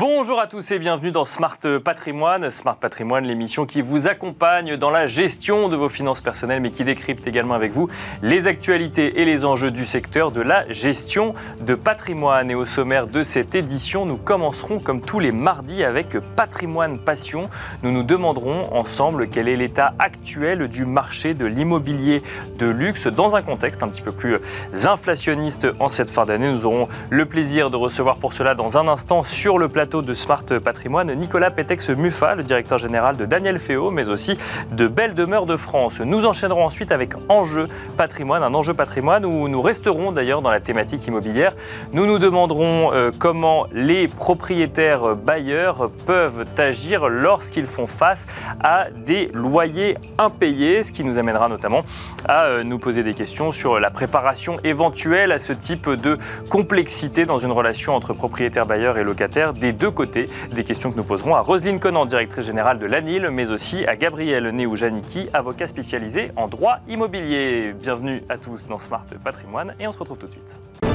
Bonjour à tous et bienvenue dans Smart Patrimoine. Smart Patrimoine, l'émission qui vous accompagne dans la gestion de vos finances personnelles, mais qui décrypte également avec vous les actualités et les enjeux du secteur de la gestion de patrimoine. Et au sommaire de cette édition, nous commencerons comme tous les mardis avec Patrimoine Passion. Nous nous demanderons ensemble quel est l'état actuel du marché de l'immobilier de luxe dans un contexte un petit peu plus inflationniste en cette fin d'année. Nous aurons le plaisir de recevoir pour cela dans un instant sur le plateau de Smart Patrimoine, Nicolas Pétex-Muffat, le directeur général de Daniel Féo, mais aussi de Belle Demeure de France. Nous enchaînerons ensuite avec Enjeu Patrimoine, un enjeu patrimoine où nous resterons d'ailleurs dans la thématique immobilière. Nous nous demanderons euh, comment les propriétaires bailleurs peuvent agir lorsqu'ils font face à des loyers impayés, ce qui nous amènera notamment à euh, nous poser des questions sur la préparation éventuelle à ce type de complexité dans une relation entre propriétaires bailleurs et locataires des deux côtés. Des questions que nous poserons à Roselyne Conan, directrice générale de l'ANIL, mais aussi à Gabriel Néou-Janiki, avocat spécialisé en droit immobilier. Bienvenue à tous dans Smart Patrimoine et on se retrouve tout de suite.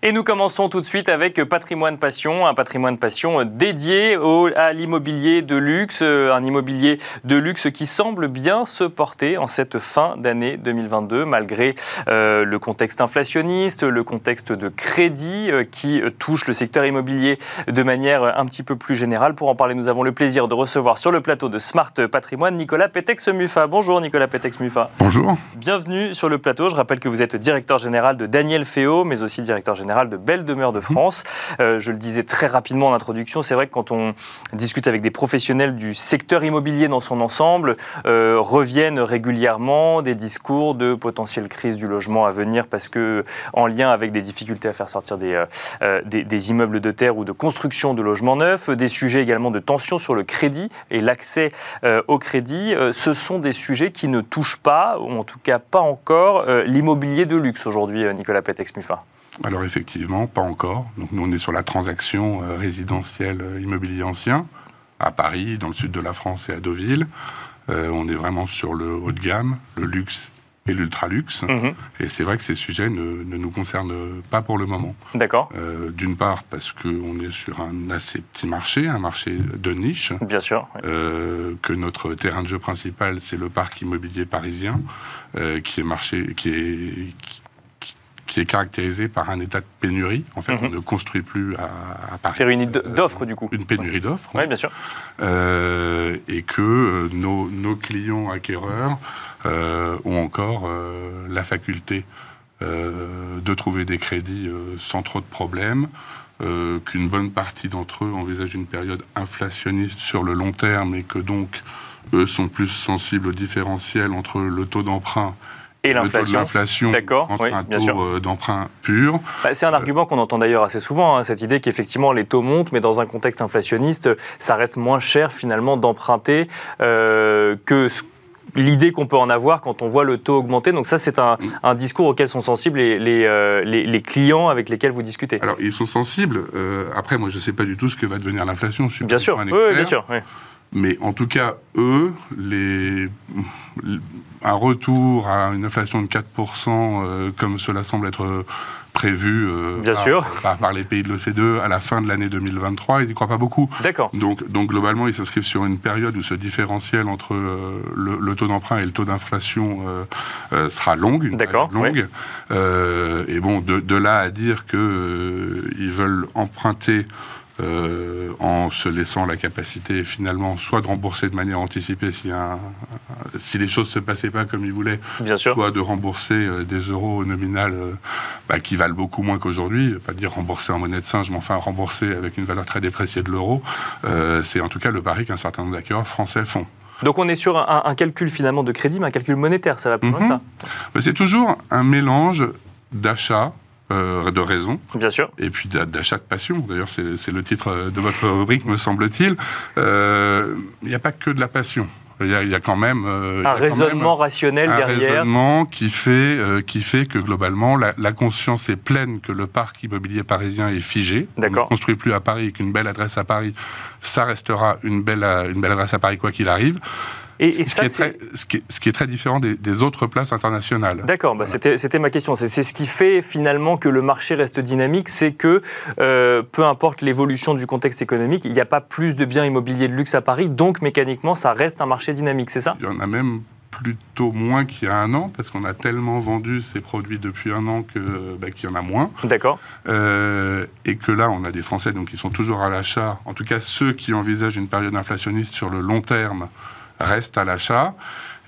Et nous commençons tout de suite avec Patrimoine Passion, un patrimoine passion dédié à l'immobilier de luxe, un immobilier de luxe qui semble bien se porter en cette fin d'année 2022, malgré euh, le contexte inflationniste, le contexte de crédit euh, qui touche le secteur immobilier de manière un petit peu plus générale. Pour en parler, nous avons le plaisir de recevoir sur le plateau de Smart Patrimoine Nicolas Pétex-Mufa. Bonjour Nicolas Pétex-Mufa. Bonjour. Bienvenue sur le plateau. Je rappelle que vous êtes directeur général de Daniel Féo, mais aussi directeur général de Belle Demeure de France. Euh, je le disais très rapidement en introduction, c'est vrai que quand on discute avec des professionnels du secteur immobilier dans son ensemble, euh, reviennent régulièrement des discours de potentielle crise du logement à venir parce que en lien avec des difficultés à faire sortir des, euh, des, immeubles de terre ou de construction de logements neufs, des sujets également de tension sur le crédit et l'accès au crédit. ce sont des sujets qui ne touchent pas, ou en tout cas pas encore, l'immobilier de luxe aujourd'hui, Nicolas Petex-Muffin. Alors effectivement, pas encore. Donc nous on est sur la transaction euh, résidentielle euh, immobilier ancien à Paris, dans le sud de la France et à Deauville. Euh, on est vraiment sur le haut de gamme, le luxe et l'ultra-luxe. Mhm. Et c'est vrai que ces sujets ne, nous concernent pas pour le moment. D'accord. D'une part, parce qu'on est sur un assez petit marché, un marché de niche. Bien sûr. que notre terrain de jeu principal, c'est le parc immobilier parisien, qui est marché, qui est, qui est caractérisé par un état de pénurie. En fait, on mhm. ne construit plus à, à Paris. Pénurie d'offres, du coup. Une pénurie d'offres. Oui, bien sûr. Euh, et que euh, nos, nos, clients acquéreurs euh, ont encore la faculté de trouver des crédits sans trop de problèmes. qu'une bonne partie d'entre eux envisagent une période inflationniste sur le long terme et que donc eux sont plus sensibles au différentiel entre le taux d'emprunt et l'inflation. D'accord, un taux euh, d'emprunt pur. Bah, c'est un argument qu'on entend d'ailleurs assez souvent, hein, cette idée qu'effectivement les taux montent, mais dans un contexte inflationniste, ça reste moins cher finalement d'emprunter euh, que l'idée qu'on peut en avoir quand on voit le taux augmenter. Donc ça, c'est un, discours auquel sont sensibles les, euh, les, les, clients avec lesquels vous discutez. Alors, ils sont sensibles. après, moi, je ne sais pas du tout ce que va devenir l'inflation. Je suis bien sûr, un expert. Oui, bien sûr. Mais en tout cas, eux, les, un retour à une inflation de 4%, euh, comme cela semble être prévu euh, Bien par, sûr. Par, les pays de l'OCDE à la fin de l'année 2023, ils n'y croient pas beaucoup. D'accord. Donc, donc globalement, ils s'inscrivent sur une période où ce différentiel entre euh, le, taux d'emprunt et le taux d'inflation sera longue, D'accord, longue. et bon, de, de, là à dire qu'ils veulent emprunter euh, en se laissant la capacité finalement soit de rembourser de manière anticipée si, un, si les choses se passaient pas comme ils voulaient, soit de rembourser euh, des euros nominal euh, bah, qui valent beaucoup moins qu'aujourd'hui, pas dire rembourser en monnaie de singe, mais enfin rembourser avec une valeur très dépréciée de l'euro. c'est en tout cas le pari qu'un certain nombre d'acquéreurs français font. Donc on est sur un, calcul finalement de crédit, mais un calcul monétaire, ça va plus loin mhm. ça C'est toujours un mélange d'achat, euh, de raison. Bien sûr. Et puis d'achat de passion. D'ailleurs, c'est le titre de votre rubrique, me semble-t-il. Euh, il n'y a pas que de la passion. Il y, a, quand même euh, un raisonnement rationnel derrière. Un raisonnement qui fait qui fait que globalement la, conscience est pleine que le parc immobilier parisien est figé. On ne construit plus à Paris, qu'une belle adresse à Paris, ça restera une belle une belle adresse à Paris quoi qu'il arrive Et, ce, ça, qui est très, ce, qui est, ce, qui est très, différent des, des autres places internationales. D'accord, bah c'était ma question. C'est ce qui fait finalement que le marché reste dynamique, c'est que euh, peu importe l'évolution du contexte économique, il n'y a pas plus de biens immobiliers de luxe à Paris, donc mécaniquement, ça reste un marché dynamique, c'est ça? Il y en a même plutôt moins qu'il y a un an, parce qu'on a tellement vendu ces produits depuis un an que bah, qu'il y en a moins. D'accord. Euh, et que là, on a des Français donc qui sont toujours à l'achat. En tout cas, ceux qui envisagent une période inflationniste sur le long terme restent à l'achat.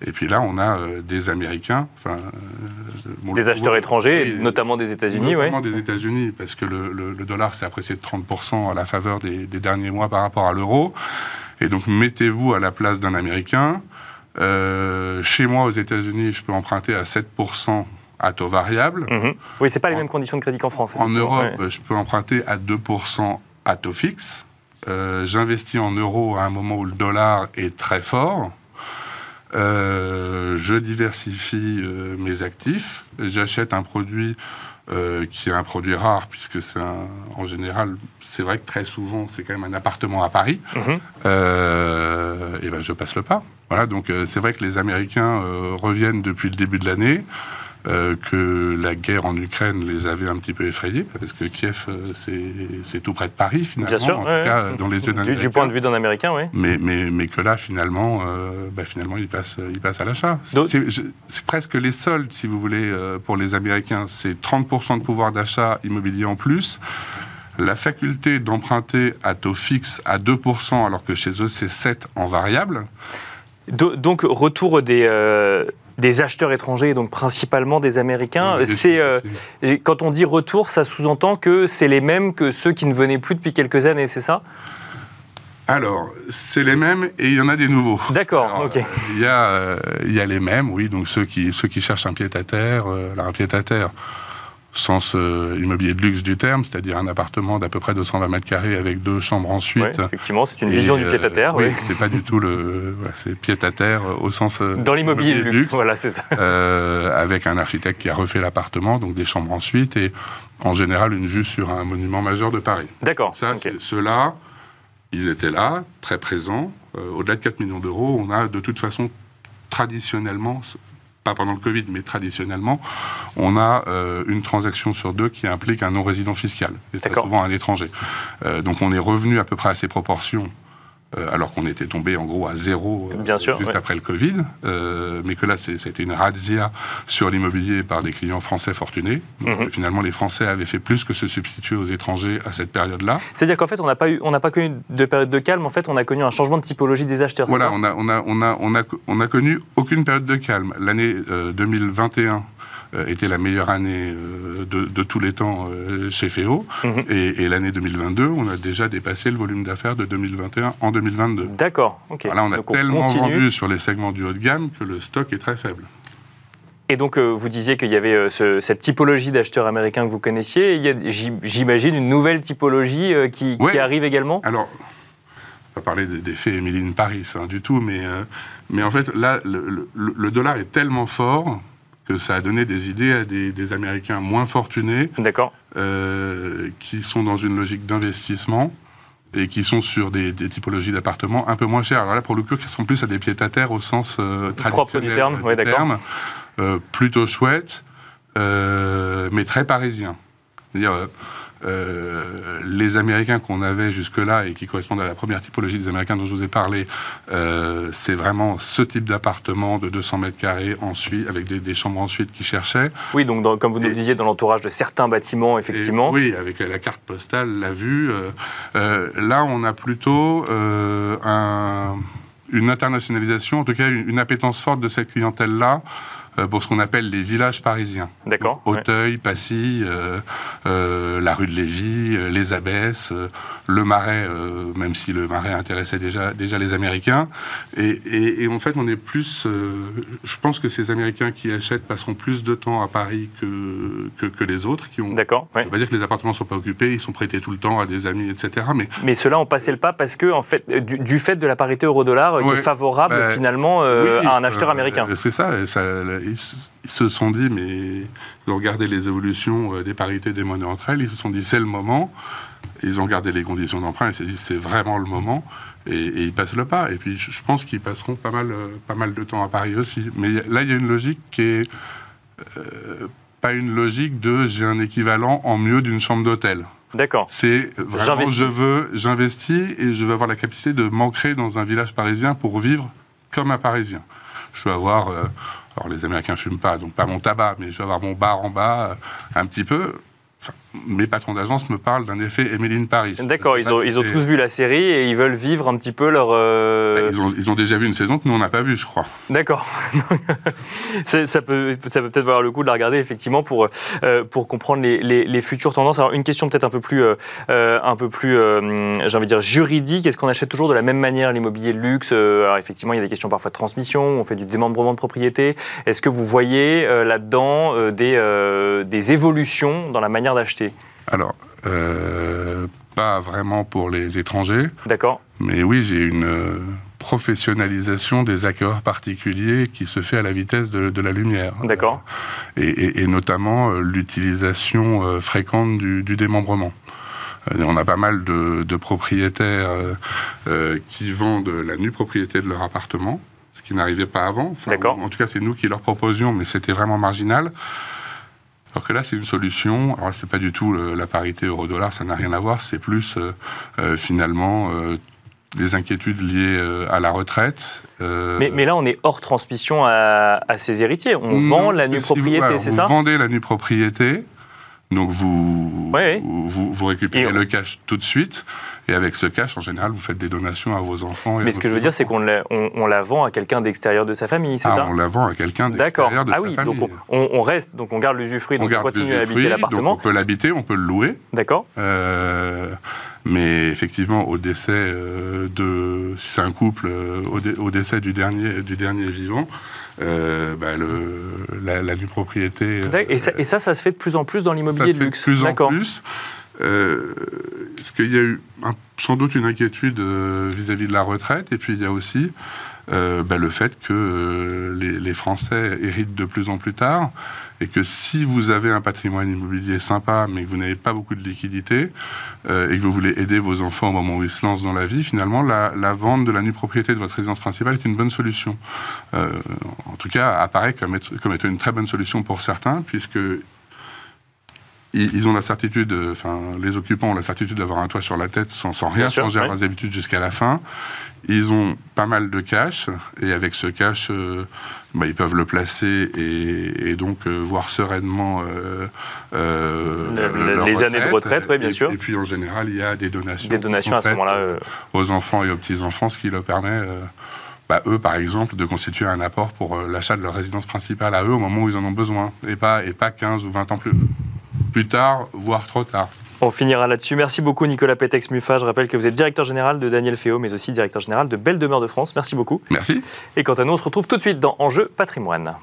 Et puis là, on a euh, des Américains, enfin, euh, des acheteurs étrangers, notamment des États-Unis. Notamment des États-Unis, parce que le, le, le dollar s'est apprécié de 30% à la faveur des, des derniers mois par rapport à l'euro. Et donc, mettez-vous à la place d'un Américain. Euh, chez moi, aux États-Unis, je peux emprunter à 7% à taux variable. Mmh. Oui, c'est pas les mêmes conditions de crédit qu'en France. En Europe, ouais. je peux emprunter à 2% à taux fixe. Euh, J'investis en euros à un moment où le dollar est très fort. Euh, je diversifie euh, mes actifs. J'achète un produit euh, qui est un produit rare, puisque c'est en général, c'est vrai que très souvent, c'est quand même un appartement à Paris. Mmh. et ben, je passe le pas. Voilà, donc c'est vrai que les Américains reviennent depuis le début de l'année. Euh, que la guerre en Ukraine les avait un petit peu effrayés, parce que Kiev, euh, c'est tout près de Paris, finalement, Bien sûr, en ouais, tout cas, ouais. dans les yeux d'un du, du, point de vue d'un Américain, oui. Mais, mais, mais que là, finalement, euh, bah, finalement il passe, il passe à l'achat. C'est presque les soldes, si vous voulez, euh, pour les Américains. C'est 30% de pouvoir d'achat immobilier en plus. La faculté d'emprunter à taux fixe à 2%, alors que chez eux, c'est 7 en variable. Donc, retour des, euh, des acheteurs étrangers, donc principalement des Américains. Oui, c'est euh, quand on dit retour, ça sous-entend que c'est les mêmes que ceux qui ne venaient plus depuis quelques années, c'est ça? Alors, c'est les mêmes et il y en a des nouveaux. D'accord, ok. Il y, a, euh, il y a les mêmes, oui, donc ceux qui, ceux qui cherchent un pied-à-terre, euh, un pied-à-terre, sens euh, immobilier de luxe du terme, c'est-à-dire un appartement d'à peu près 220 mètres carrés avec deux chambres ensuite. Ouais, effectivement, c'est une vision du pied-à-terre. oui, oui. c'est pas du tout le, voilà, c'est pied-à-terre au sens euh, dans l'immobilier de luxe. luxe. Voilà, c'est ça. Euh, avec un architecte qui a refait l'appartement, donc des chambres ensuite, et en général une vue sur un monument majeur de Paris. D'accord. Ça, okay. ceux-là, ils étaient là, très présents. Euh, Au-delà de 4 millions d'euros, on a de toute façon traditionnellement pas pendant le Covid, mais traditionnellement, on a euh, une transaction sur deux qui implique un non-résident fiscal, et très souvent un étranger. Euh, donc on est revenu à peu près à ces proportions, alors qu'on était tombé en gros à zéro Bien sûr, juste ouais. après le Covid, euh, mais que là c'était une razzia sur l'immobilier par des clients français fortunés. Donc, Mhm. mm -hmm. Finalement, les Français avaient fait plus que se substituer aux étrangers à cette période-là. C'est-à-dire qu'en fait, on n'a pas eu, on n'a pas connu de période de calme. En fait, on a connu un changement de typologie des acheteurs. Voilà, on a, on a, on a, on a, on a connu aucune période de calme. L'année euh, 2021 euh, était la meilleure année euh, de, de, tous les temps euh, chez FEO. -hmm. Et, et l'année 2022, on a déjà dépassé le volume d'affaires de 2021 en 2022. D'accord. ok. Voilà, on a Donc, tellement continue. vendu sur les segments du haut de gamme que le stock est très faible. Et donc, euh, vous disiez qu'il y avait euh, ce, cette typologie d'acheteurs américains que vous connaissiez. Il y a, j'imagine, une nouvelle typologie euh, qui, ouais. qui, arrive également? Alors, on va parler des, des faits Emily in Paris hein, du tout, mais, euh, mais en fait, là, le, le, le, dollar est tellement fort que ça a donné des idées à des, des Américains moins fortunés, euh, qui sont dans une logique d'investissement et qui sont sur des, des typologies d'appartements un peu moins chers. Alors là, pour le coup, qui sont plus à des pieds-à-terre au sens euh, traditionnel propre du terme, ouais, terme euh, plutôt chouette, euh, mais très parisien. C'est-à-dire, euh, les Américains qu'on avait jusque-là et qui correspondent à la première typologie des Américains dont je vous ai parlé, euh, c'est vraiment ce type d'appartement de 200 mètres carrés ensuite, avec des, des chambres ensuite qui cherchaient. Oui, donc dans, comme vous nous le disiez, dans l'entourage de certains bâtiments, effectivement. Et, oui, avec la carte postale, la vue. Euh, là, on a plutôt un, une internationalisation, en tout cas une, une appétence forte de cette clientèle-là pour ce qu'on appelle les villages parisiens. D'accord. Auteuil, ouais. Passy, euh, euh, la rue de Lévis, euh, les Abbesses, euh, le Marais, euh, même si le Marais intéressait déjà, déjà les Américains. Et, et, et en fait, on est plus. je pense que ces Américains qui achètent passeront plus de temps à Paris que, que, que les autres. qui ont. D'accord. Ouais. Ça veut pas dire que les appartements ne sont pas occupés, ils sont prêtés tout le temps à des amis, etc. Mais, mais ceux-là ont passé le pas parce que, en fait, du, du fait de la parité euro-dollar ouais. qui est favorable bah, finalement oui, à un acheteur américain. C'est ça, ça ils, ils, se sont dit, mais ils ont regardé les évolutions euh, des parités des monnaies entre elles, ils se sont dit c'est le moment. Ils ont regardé les conditions d'emprunt et se sont dit c'est vraiment le moment. et, ils passent le pas. Et puis je pense qu'ils passeront pas mal, pas mal de temps à Paris aussi. Mais là, il y a une logique qui est pas une logique de j'ai un équivalent en mieux d'une chambre d'hôtel. D'accord. C'est vraiment je veux, j'investis et je veux avoir la capacité de m'ancrer dans un village parisien pour vivre comme un Parisien. Je veux avoir, euh, alors les Américains fument pas, donc pas mon tabac, mais je veux avoir mon bar en bas, euh, un petit peu mes patrons d'agence me parlent d'un effet Emeline Paris. D'accord, ils, ont, ils ont tous vu la série et ils veulent vivre un petit peu leur. Euh, bah, ils, ont, ils, ont, déjà vu une saison que nous on n'a pas vue, je crois. D'accord. ça peut ça peut peut-être valoir le coup de la regarder effectivement pour euh, pour comprendre les, les, futures tendances. Alors une question peut-être un peu plus euh, un peu plus j'ai envie de dire juridique. Est-ce qu'on achète toujours de la même manière l'immobilier de luxe? Alors effectivement il y a des questions parfois de transmission. On fait du démembrement de propriété. Est-ce que vous voyez là-dedans des des évolutions dans la manière d'acheter alors, euh, pas vraiment pour les étrangers. D'accord. Mais oui, j'ai une euh, professionnalisation des acquéreurs particuliers qui se fait à la vitesse de, la lumière. D'accord. Et, notamment euh, l'utilisation fréquente du, démembrement. On a pas mal de, propriétaires qui vendent la nue propriété de leur appartement, ce qui n'arrivait pas avant. D'accord. En tout cas, c'est nous qui leur proposions, mais c'était vraiment marginal. Alors que là, c'est une solution. Alors, c'est pas du tout la parité euro-dollar, ça n'a rien à voir. C'est plus euh, euh, finalement euh, des inquiétudes liées à la retraite. Mais, mais, là, on est hors transmission à, ses héritiers. On vend la nue propriété, c'est ça? Vous vendez la nue propriété. Donc vous, vous, vous, récupérez le cash tout de suite. Et avec ce cash, en général, vous faites des donations à vos enfants. Mais ce que je veux dire, c'est qu'on la, on, la vend à quelqu'un d'extérieur de sa famille, c'est ah, ça On la vend à quelqu'un d'extérieur de ah, sa oui, famille. Donc on, reste, donc on garde l'usufruit, donc on, on continue à habiter l'appartement. On peut l'habiter, on peut le louer. D'accord. Euh, mais effectivement, au décès euh, de, si c'est un couple, euh, au, décès du dernier, du dernier vivant, euh, bah, le, la, la, propriété. Et ça, et, ça, ça, se fait de plus en plus dans l'immobilier de luxe. De plus en plus. Euh, parce qu'il y a eu sans doute une inquiétude vis-à-vis de la retraite, et puis il y a aussi euh, bah, le fait que euh, les, Français héritent de plus en plus tard et que si vous avez un patrimoine immobilier sympa mais que vous n'avez pas beaucoup de liquidités euh, et que vous voulez aider vos enfants au moment où ils se lancent dans la vie, finalement la, vente de la nue propriété de votre résidence principale est une bonne solution. en tout cas, apparaît comme, comme étant une très bonne solution pour certains puisque ils, ont la certitude, enfin, les occupants ont la certitude d'avoir un toit sur la tête sans, sans rien changer à leurs habitudes jusqu'à la fin. Ils ont pas mal de cash, et avec ce cash, euh, bah, ils peuvent le placer et, donc euh, voir sereinement euh, les années de retraite, oui, bien sûr. Et puis en général, il y a des donations, des donations à ce moment-là aux enfants et aux petits-enfants, ce qui leur permet bah, eux, par exemple, de constituer un apport pour l'achat de leur résidence principale à eux au moment où ils en ont besoin, et pas, et pas 15 ou 20 ans plus, plus tard, voire trop tard. On finira là-dessus. Merci beaucoup Nicolas Pétex-Muffat. Je rappelle que vous êtes directeur général de Daniel Féo, mais aussi directeur général de Belle Demeure de France. Merci beaucoup. Merci. Et quant à nous, on se retrouve tout de suite dans Enjeu patrimoine.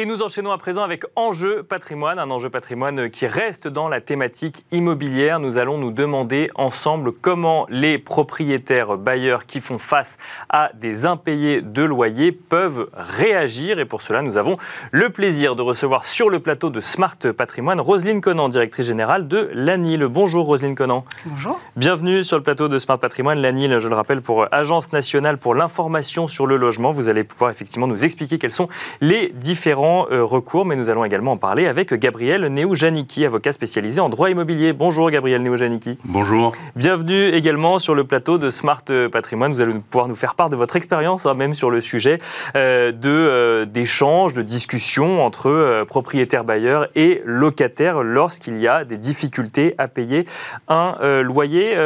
Et nous enchaînons à présent avec Enjeu patrimoine, un enjeu patrimoine qui reste dans la thématique immobilière. Nous allons nous demander ensemble comment les propriétaires bailleurs qui font face à des impayés de loyer peuvent réagir. Et pour cela, nous avons le plaisir de recevoir sur le plateau de Smart Patrimoine Roselyne Conan, directrice générale de l'ANIL. Bonjour Roselyne Conan. Bonjour. Bienvenue sur le plateau de Smart Patrimoine. L'ANIL, je le rappelle, pour Agence nationale pour l'information sur le logement. Vous allez pouvoir effectivement nous expliquer quels sont les différents euh, recours, mais nous allons également en parler avec Gabriel Néo-Janicki, avocat spécialisé en droit immobilier. Bonjour Gabriel Néo-Janicki. Bonjour. Bienvenue également sur le plateau de Smart Patrimoine. Vous allez pouvoir nous faire part de votre expérience, hein, même sur le sujet euh, de euh, d'échanges, de discussions entre propriétaires bailleurs et locataires lorsqu'il y a des difficultés à payer un loyer.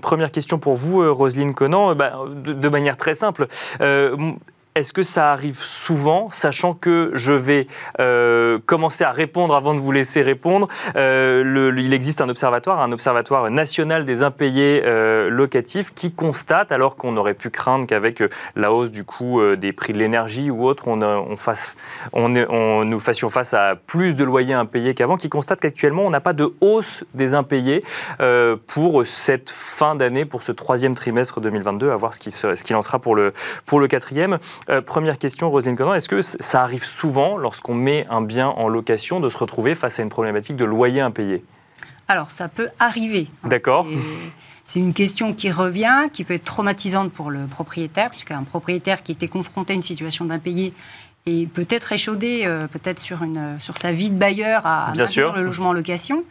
première question pour vous, Roselyne Conan, bah, de, de, manière très simple est-ce que ça arrive souvent, sachant que je vais euh, commencer à répondre avant de vous laisser répondre euh, Il existe un observatoire, un observatoire national des impayés euh, locatifs qui constate, alors qu'on aurait pu craindre qu'avec la hausse du coût des prix de l'énergie ou autre, on, fasse, on, nous fassions face à plus de loyers impayés qu'avant, qui constate qu'actuellement on n'a pas de hausse des impayés pour cette fin d'année, pour ce troisième trimestre 2022, à voir ce qu'il en sera pour le, pour le quatrième. Euh, première question, Roselyne Conan, est-ce que ça arrive souvent, lorsqu'on met un bien en location, de se retrouver face à une problématique de loyer impayé? Alors, ça peut arriver. Hein. D'accord. C'est une question qui revient, qui peut être traumatisante pour le propriétaire, puisqu'un propriétaire qui était confronté à une situation d'impayé et peut-être échaudé, euh, peut-être sur, une, sur sa vie de bailleur à, Bien sûr. le logement en location.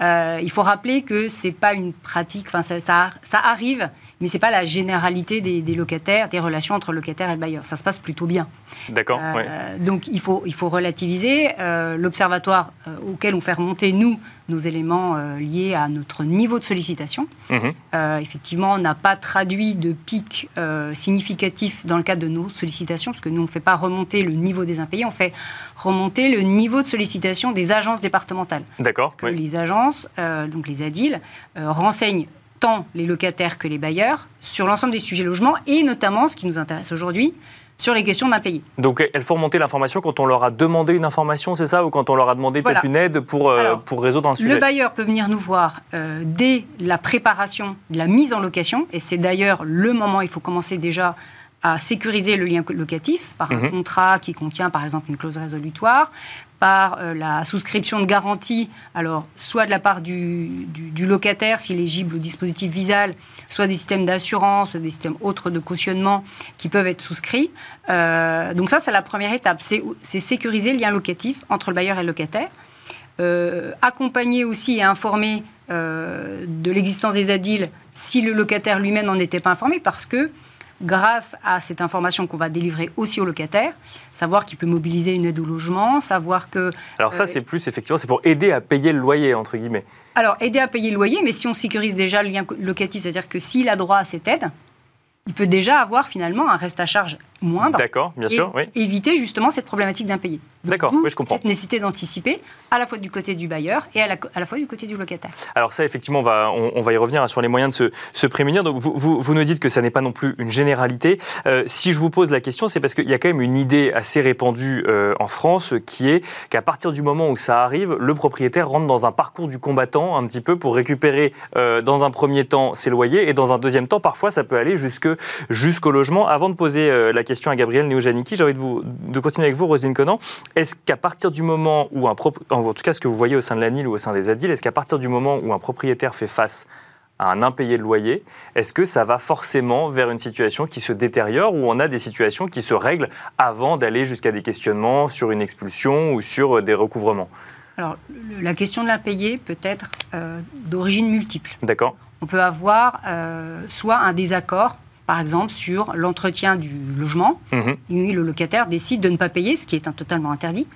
Euh, il faut rappeler que c'est pas une pratique, enfin ça, ça, ça, arrive, mais c'est pas la généralité des, des, locataires, des relations entre le locataire et le bailleur. Ça se passe plutôt bien. D'accord. Euh, donc il faut, il faut relativiser. Euh, L'observatoire euh, auquel on fait remonter, nous, nos éléments liés à notre niveau de sollicitation, Mhm. effectivement, on n'a pas traduit de pic significatif dans le cadre de nos sollicitations, parce que nous, on ne fait pas remonter le niveau des impayés, on fait remonter le niveau de sollicitation des agences départementales. D'accord. Oui. les agences, euh, donc les ADIL, euh, renseignent tant les locataires que les bailleurs sur l'ensemble des sujets logement et notamment, ce qui nous intéresse aujourd'hui, sur les questions d'impayés. Donc elles font remonter l'information quand on leur a demandé une information, c'est ça Ou quand on leur a demandé Voilà. peut-être une aide pour, euh, Alors, pour résoudre un sujet Le bailleur peut venir nous voir euh, dès la préparation de la mise en location, et c'est d'ailleurs le moment où il faut commencer déjà à sécuriser le lien locatif par Mhm. un contrat qui contient par exemple une clause résolutoire, par euh, la souscription de garantie, alors soit de la part du, locataire s'il est éligible au dispositif Visal, soit des systèmes d'assurance, des systèmes autres de cautionnement qui peuvent être souscrits. Euh, donc ça, c'est la première étape, c'est sécuriser le lien locatif entre le bailleur et le locataire euh, accompagner aussi et informer de l'existence des ADIL si le locataire lui-même n'en était pas informé, parce que grâce à cette information qu'on va délivrer aussi au locataire, savoir qu'il peut mobiliser une aide au logement, savoir que... Alors ça, euh, c'est plus, effectivement, c'est pour aider à payer le loyer, entre guillemets. Alors, aider à payer le loyer, mais si on sécurise déjà le lien locatif, c'est-à-dire que s'il a droit à cette aide, il peut déjà avoir finalement un reste à charge moindre. D'accord, bien et sûr, oui. éviter justement cette problématique d'impayé. D'accord, oui, je comprends. Cette nécessité d'anticiper, à la fois du côté du bailleur et à la, à la fois du côté du locataire. Alors ça, effectivement, on va, on, on va y revenir hein, sur les moyens de se, se prémunir. Donc vous, vous, vous nous dites que ça n'est pas non plus une généralité. Euh, si je vous pose la question, c'est parce qu'il y a quand même une idée assez répandue euh, en France qui est qu'à partir du moment où ça arrive, le propriétaire rentre dans un parcours du combattant un petit peu pour récupérer euh, dans un premier temps ses loyers et dans un deuxième temps, parfois, ça peut aller jusque, jusqu'au logement. Avant de poser la question à Gabriel Neojaniki, j'ai envie de, vous, de continuer avec vous, Roselyne Conan. Est-ce qu'à partir du moment où un prop- en tout cas ce que vous voyez au sein de l'ANIL ou au sein des ADIL, est-ce qu'à partir du moment où un propriétaire fait face à un impayé de loyer, est-ce que ça va forcément vers une situation qui se détériore ou on a des situations qui se règlent avant d'aller jusqu'à des questionnements sur une expulsion ou sur euh, des recouvrements? Alors, la question de l'impayé peut être euh, d'origine multiple. D'accord On peut avoir euh, soit un désaccord, par exemple, sur l'entretien du logement, et le locataire décide de ne pas payer, ce qui est un- totalement interdit,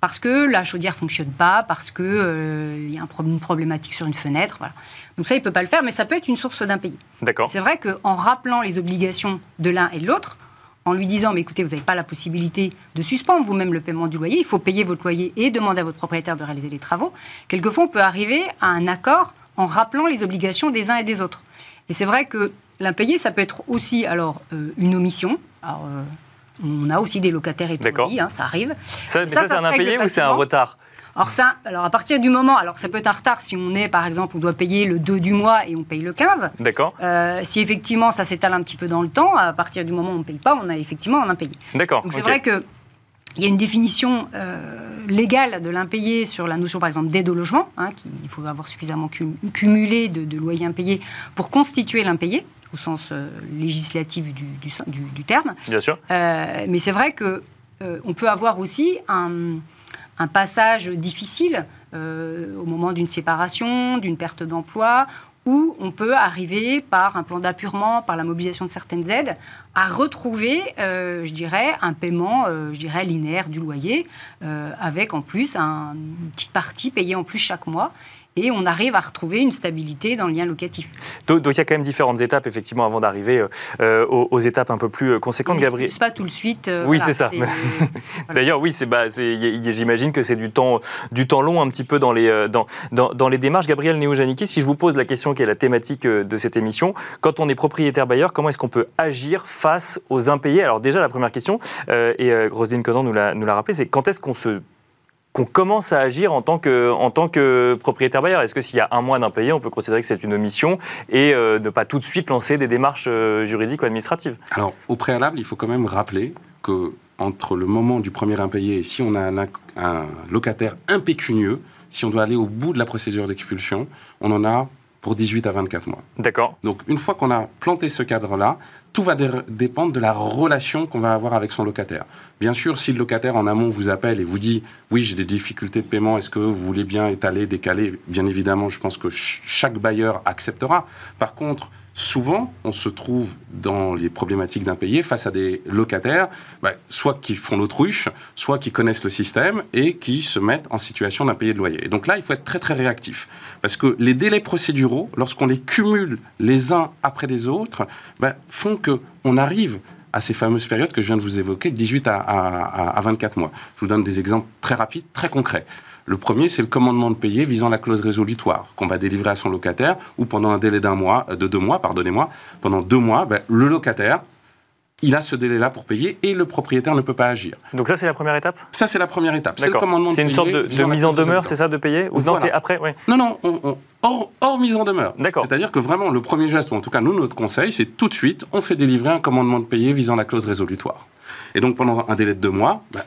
parce que la chaudière fonctionne pas, parce qu'il y a un une problématique sur une fenêtre. Voilà. Donc ça, il peut pas le faire, mais ça peut être une source d'impayé. D'accord. C'est vrai qu'en rappelant les obligations de l'un et de l'autre, en lui disant, mais écoutez, vous n'avez pas la possibilité de suspendre vous-même le paiement du loyer, il faut payer votre loyer et demander à votre propriétaire de réaliser les travaux, quelquefois on peut arriver à un accord en rappelant les obligations des uns et des autres. Et c'est vrai que l'impayé, ça peut être aussi alors euh, une omission. Alors, euh, on a aussi des locataires étourdis, hein, ça arrive. Ça, Mais mais ça, ça, ça c'est un impayé ou c'est un retard Alors ça, alors à partir du moment, alors ça peut être un retard si on est par exemple, on doit payer le 2 du mois et on paye le 15. D'accord Euh, si effectivement ça s'étale un petit peu dans le temps, à partir du moment où on ne paye pas, on a effectivement un impayé. D'accord. Donc c'est vrai que il y a une définition euh, légale de l'impayé sur la notion, par exemple, d'aide au logement. hein, qui- il faut avoir suffisamment cum- cumulé de, de loyers impayés pour constituer l'impayé, au sens euh, législatif du, du- du- du terme. Bien sûr. Euh, mais c'est vrai que euh, on peut avoir aussi un, un passage difficile euh, au moment d'une séparation, d'une perte d'emploi, où on peut arriver par un plan d'appurement, par la mobilisation de certaines aides, à retrouver, euh, je dirais, un paiement, euh, je dirais, linéaire du loyer, avec en plus un- une petite partie payée en plus chaque mois. Et on arrive à retrouver une stabilité dans le lien locatif. Donc donc, il y a quand même différentes étapes, effectivement, avant d'arriver euh, aux, aux étapes un peu plus euh, On conséquentes, Gabriel. n'expulse pas tout de suite. euh, Oui, voilà, c'est ça. D'ailleurs, oui, c'est, bah, j'imagine que c'est du temps, du temps long un petit peu dans les, dans, dans, dans les démarches. Gabriel Néo-Janiki, si je vous pose la question qui est la thématique de cette émission, quand on est propriétaire bailleur, comment est-ce qu'on peut agir face aux impayés? Alors déjà, la première question, euh, et Roselyne Conan nous l'a, nous l'a rappelé, c'est quand est-ce qu'on se qu'on commence à agir en tant que, propriétaire bailleur. Est-ce que s'il y a un mois d'impayé, on peut considérer que c'est une omission et euh, ne pas tout de suite lancer des démarches euh, juridiques ou administratives? Alors, au préalable, il faut quand même rappeler que entre le moment du premier impayé et si on a un locataire impécunieux, si on doit aller au bout de la procédure d'expulsion, on en a pour 18 à 24 mois. D'accord. Donc une fois qu'on a planté ce cadre-là, tout va dépendre de la relation qu'on va avoir avec son locataire. Bien sûr, si le locataire en amont vous appelle et vous dit oui, j'ai des difficultés de paiement, est-ce que vous voulez bien étaler, décaler? Bien évidemment, je pense que chaque bailleur acceptera. Par contre, souvent, on se trouve dans les problématiques d'impayés face à des locataires, bah, soit qui font l'autruche, soit qui connaissent le système et qui se mettent en situation d'impayé de loyer. Et donc là, il faut être très réactif. Parce que les délais procéduraux, lorsqu'on les cumule les uns après les autres, bah, font qu'on arrive à ces fameuses périodes que je viens de vous évoquer, 18 à, à 24 mois. Je vous donne des exemples très rapides, très concrets. Le premier, c'est le commandement de payer visant la clause résolutoire qu'on va délivrer à son locataire, ou pendant un délai d'un mois, euh, de deux mois, pardonnez-moi, pendant deux mois, ben, le locataire, il a ce délai-là pour payer et le propriétaire ne peut pas agir. Donc ça, c'est la première étape? Ça, c'est la première étape. C'est le commandement de C'est une sorte de, mise en demeure, c'est ça, de payer Ou non, c'est après Non, non, hors, mise en demeure. D'accord. C'est-à-dire que vraiment, le premier geste, ou en tout cas, nous, notre conseil, c'est tout de suite, on fait délivrer un commandement de payer visant la clause résolutoire. Et donc, pendant un délai de deux mois, ben,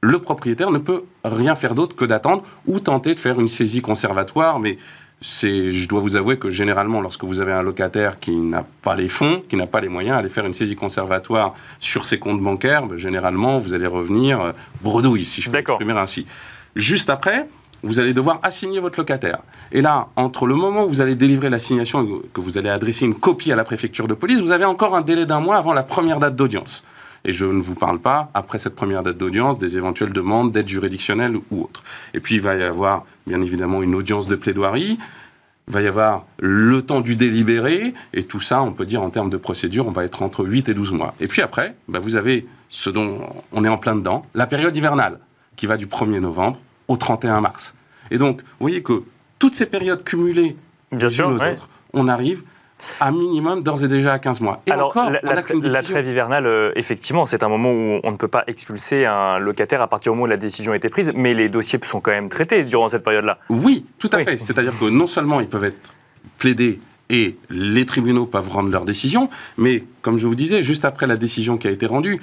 le propriétaire ne peut rien faire d'autre que d'attendre ou tenter de faire une saisie conservatoire, mais c'est, je dois vous avouer que généralement, lorsque vous avez un locataire qui n'a pas les fonds, qui n'a pas les moyens, aller faire une saisie conservatoire sur ses comptes bancaires, ben, généralement, vous allez revenir euh, bredouille, si je peux m'exprimer ainsi. Juste après, vous allez devoir assigner votre locataire. Et là, entre le moment où vous allez délivrer l'assignation et que vous allez adresser une copie à la préfecture de police, vous avez encore un délai d'un mois avant la première date d'audience. Et je ne vous parle pas, après cette première date d'audience, des éventuelles demandes d'aide juridictionnelle ou autre. Et puis, il va y avoir, bien évidemment, une audience de plaidoirie. Il va y avoir le temps du délibéré, et tout ça, on peut dire en termes de procédure, on va être entre 8 et 12 mois. Et puis après, bah, vous avez ce dont on est en plein dedans, la période hivernale, qui va du 1er novembre au 31 mars. Et donc, vous voyez que toutes ces périodes cumulées, Bien sûr, autres, on arrive à minimum d'ores et déjà à 15 mois. Et Alors, encore, la, trêve hivernale, euh, effectivement, c'est un moment où on ne peut pas expulser un locataire à partir du moment où la décision a été prise, mais les dossiers sont quand même traités durant cette période-là. Oui, tout à fait. C'est-à-dire que non seulement ils peuvent être plaidés et les tribunaux peuvent rendre leur décision, mais comme je vous disais, juste après la décision qui a été rendue,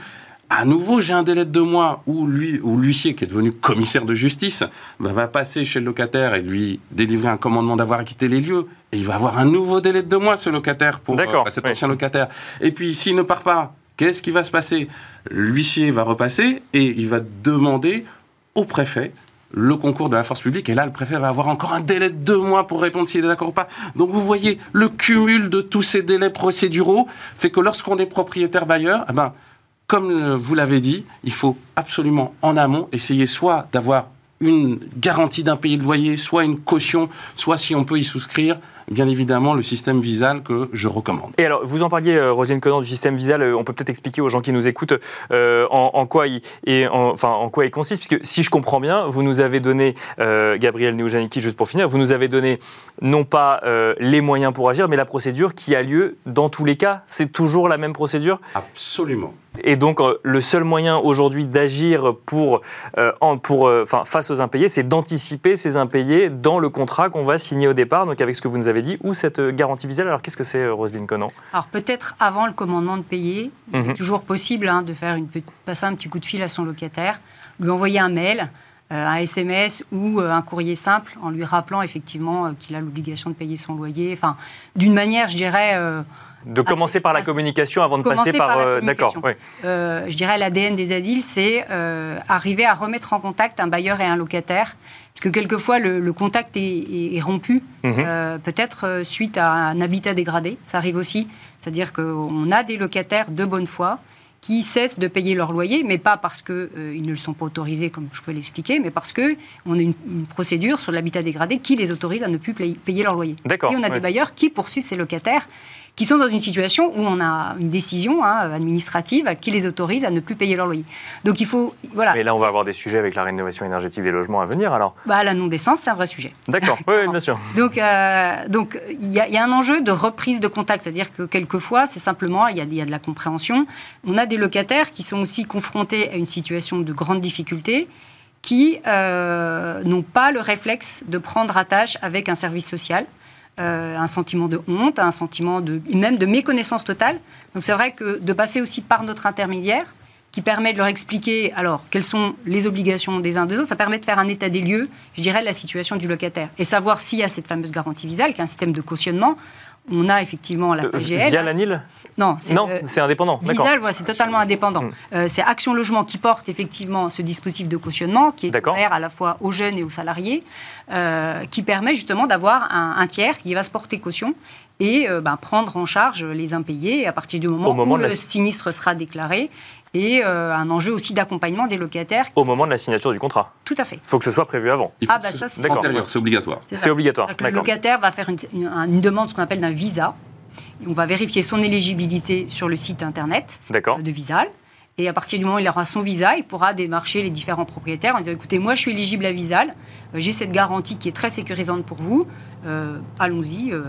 à nouveau, j'ai un délai de deux mois où lui, ou l'huissier qui est devenu commissaire de justice bah, va passer chez le locataire et lui délivrer un commandement d'avoir quitté les lieux. Et il va avoir un nouveau délai de deux mois, ce locataire, pour euh, cet ancien locataire. Et puis, s'il ne part pas, qu'est-ce qui va se passer? L'huissier va repasser et il va demander au préfet le concours de la force publique. Et là, le préfet va avoir encore un délai de deux mois pour répondre s'il est d'accord ou pas. Donc, vous voyez, le cumul de tous ces délais procéduraux fait que lorsqu'on est propriétaire bailleur, eh ben, comme vous l'avez dit, il faut absolument en amont essayer soit d'avoir une garantie d'un pays de loyer, soit une caution, soit si on peut y souscrire, bien évidemment le système Visal que je recommande. Et alors, vous en parliez, euh, Rosine Conan, du système Visal. Euh, on peut peut-être expliquer aux gens qui nous écoutent euh, en, quoi il, et enfin, en quoi il consiste, puisque si je comprends bien, vous nous avez donné, Gabriel Neojaniki, juste pour finir, vous nous avez donné non pas les moyens pour agir, mais la procédure qui a lieu dans tous les cas. C'est toujours la même procédure? Absolument. Et donc, le seul moyen aujourd'hui d'agir pour, pour, face aux impayés, c'est d'anticiper ces impayés dans le contrat qu'on va signer au départ, donc avec ce que vous nous avez dit, ou cette euh, garantie visuelle. Alors qu'est-ce que c'est, euh, Roselyne Conan? Alors peut-être avant le commandement de payer, il est mhm. toujours possible hein, de faire une, passer un petit coup de fil à son locataire, lui envoyer un mail, euh, un SMS ou un courrier simple en lui rappelant effectivement qu'il a l'obligation de payer son loyer. Enfin, d'une manière, je dirais. De commencer par la communication avant de passer par. D'accord. je dirais l'ADN des ADIL, c'est arriver à remettre en contact un bailleur et un locataire parce que quelquefois, le, contact est, rompu, mhm. euh, peut-être euh, suite à un habitat dégradé. Ça arrive aussi. C'est-à-dire qu'on a des locataires de bonne foi qui cessent de payer leur loyer, mais pas parce qu'ils euh, ne le sont pas autorisés, comme je pouvais l'expliquer, mais parce qu'on a une, procédure sur l'habitat dégradé qui les autorise à ne plus payer leur loyer. Et on a des bailleurs qui poursuivent ces locataires qui sont dans une situation où on a une décision hein, administrative qui les autorise à ne plus payer leur loyer. Donc il faut. Voilà. Mais là, on va avoir des sujets avec la rénovation énergétique des logements à venir alors bah, La non-décence, c'est un vrai sujet. D'accord, oui, bien sûr. Donc euh, donc il y, a un enjeu de reprise de contact, c'est-à-dire que quelquefois, c'est simplement, il y, a, y a de la compréhension. On a des locataires qui sont aussi confrontés à une situation de grande difficulté qui euh, n'ont pas le réflexe de prendre attache avec un service social. Euh, un sentiment de honte, un sentiment de, même de méconnaissance totale. Donc c'est vrai que de passer aussi par notre intermédiaire, qui permet de leur expliquer alors quelles sont les obligations des uns des autres. Ça permet de faire un état des lieux, je dirais, de la situation du locataire et savoir s'il y a cette fameuse garantie visale, qui est un système de cautionnement. On a effectivement la PGL. via la NIL non, c'est indépendant. Visal, voilà, c'est totalement indépendant. Hmm. Euh, c'est Action Logement qui porte effectivement ce dispositif de cautionnement qui est ouvert à la fois aux jeunes et aux salariés, euh, qui permet justement d'avoir un, tiers qui va se porter caution et euh, ben, prendre en charge les impayés à partir du moment, où le sinistre sera déclaré et un enjeu aussi d'accompagnement des locataires. Au moment de la signature du contrat Tout à fait. Il faut que ce soit prévu avant. ah, bah ça, c'est obligatoire. C'est obligatoire. Le locataire va faire une, une demande, ce qu'on appelle d'un visa. On va vérifier son éligibilité sur le site internet de Visal. Et à partir du moment où il aura son visa, il pourra démarcher les différents propriétaires en disant écoutez, moi je suis éligible à Visal, euh, j'ai cette garantie qui est très sécurisante pour vous, euh, allons-y. Euh,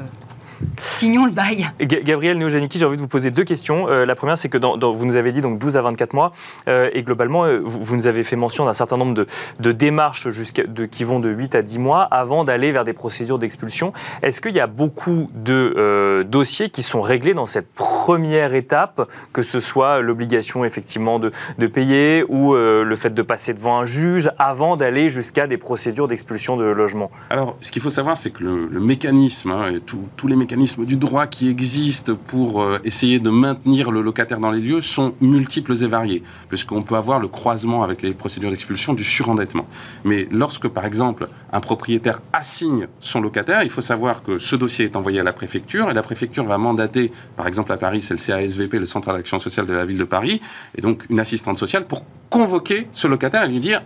Signons le bail. Gabriel Neojaniki, j'ai envie de vous poser deux questions. Euh, la première, c'est que dans, vous nous avez dit donc 12 à 24 mois, euh, et globalement, euh, vous, nous avez fait mention d'un certain nombre de, démarches de, qui vont de 8 à 10 mois avant d'aller vers des procédures d'expulsion. Est-ce qu'il y a beaucoup de dossiers qui sont réglés dans cette première étape, que ce soit l'obligation effectivement de, payer ou le fait de passer devant un juge avant d'aller jusqu'à des procédures d'expulsion de logement? Alors, ce qu'il faut savoir, c'est que le, mécanisme, hein, et tous les mécanismes mécanismes du droit qui existent pour euh, essayer de maintenir le locataire dans les lieux sont multiples et variés, puisqu'on peut avoir le croisement avec les procédures d'expulsion du surendettement. Mais lorsque, par exemple, un propriétaire assigne son locataire, il faut savoir que ce dossier est envoyé à la préfecture, et la préfecture va mandater, par exemple à Paris, c'est le CASVP, le Centre d'Action Sociale de la Ville de Paris, et donc une assistante sociale pour convoquer ce locataire et lui dire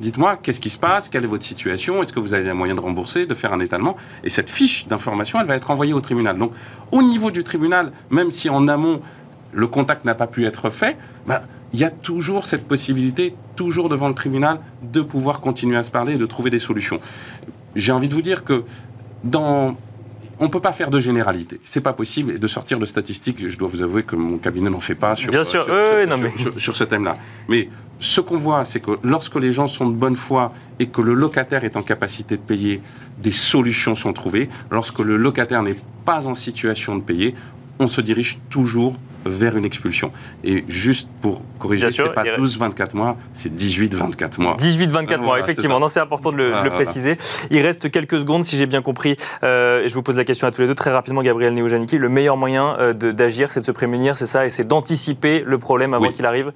Dites-moi, qu'est-ce qui se passe Quelle est votre situation Est-ce que vous avez les moyens de rembourser, de faire un étalement? Et cette fiche d'information, elle va être envoyée au tribunal. Donc, au niveau du tribunal, même si en amont, le contact n'a pas pu être fait, bah, il y a toujours cette possibilité, toujours devant le tribunal, de pouvoir continuer à se parler et de trouver des solutions. J'ai envie de vous dire que dans on ne peut pas faire de généralité. C'est pas possible. Et de sortir de statistiques, je dois vous avouer que mon cabinet n'en fait pas sur, Bien sûr. sur, ce thème-là. Mais ce qu'on voit, c'est que lorsque les gens sont de bonne foi et que le locataire est en capacité de payer, des solutions sont trouvées. Lorsque le locataire n'est pas en situation de payer, on se dirige toujours vers une expulsion. Et juste pour corriger, ce n'est pas 12-24 mois, c'est 18-24 mois. 18-24 mois, effectivement. Non, c'est important de le, préciser. Il reste quelques secondes, si j'ai bien compris, euh, et je vous pose la question à tous les deux très rapidement, Gabriel Neojaniki. Le meilleur moyen euh, d'agir, c'est de se prémunir, c'est ça, et c'est d'anticiper le problème avant qu'il arrive?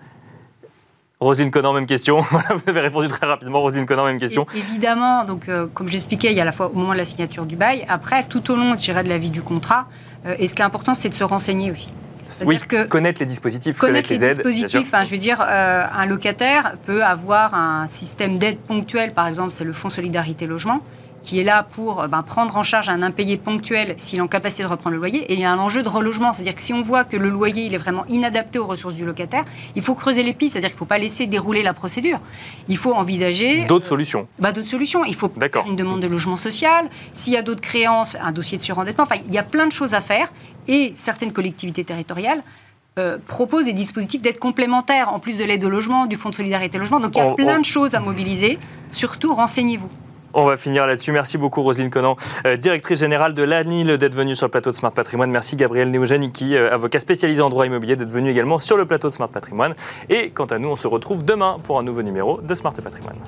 Roselyne Conan, même question. vous avez répondu très rapidement. Roselyne Conan, même question. évidemment, donc, euh, comme j'expliquais, il y a à la fois au moment de la signature du bail, après, tout au long, je de la vie du contrat. et ce qui est important, c'est de se renseigner aussi. Oui, que connaître les dispositifs, connaître, les, aides, dispositifs. je veux dire, euh, un locataire peut avoir un système d'aide ponctuelle, par exemple, c'est le Fonds Solidarité Logement, qui est là pour euh, ben, prendre en charge un impayé ponctuel s'il est en capacité de reprendre le loyer. Et il y a un enjeu de relogement, c'est-à-dire que si on voit que le loyer il est vraiment inadapté aux ressources du locataire, il faut creuser les pistes, c'est-à-dire qu'il ne faut pas laisser dérouler la procédure. Il faut envisager d'autres solutions. Bah, d'autres solutions. Il faut faire une demande de logement social. S'il y a d'autres créances, un dossier de surendettement. Enfin, il y a plein de choses à faire. Et certaines collectivités territoriales euh, proposent des dispositifs d'aide complémentaire, en plus de l'aide au logement, du Fonds de solidarité logement. Donc il y a plein de choses à mobiliser. Surtout, renseignez-vous. On va finir là-dessus. Merci beaucoup Roselyne Conan, euh, directrice générale de l'ANIL, d'être venue sur le plateau de Smart Patrimoine. Merci Gabriel Neojaniki, euh, avocat spécialisé en droit immobilier, d'être venu également sur le plateau de Smart Patrimoine. Et quant à nous, on se retrouve demain pour un nouveau numéro de Smart Patrimoine.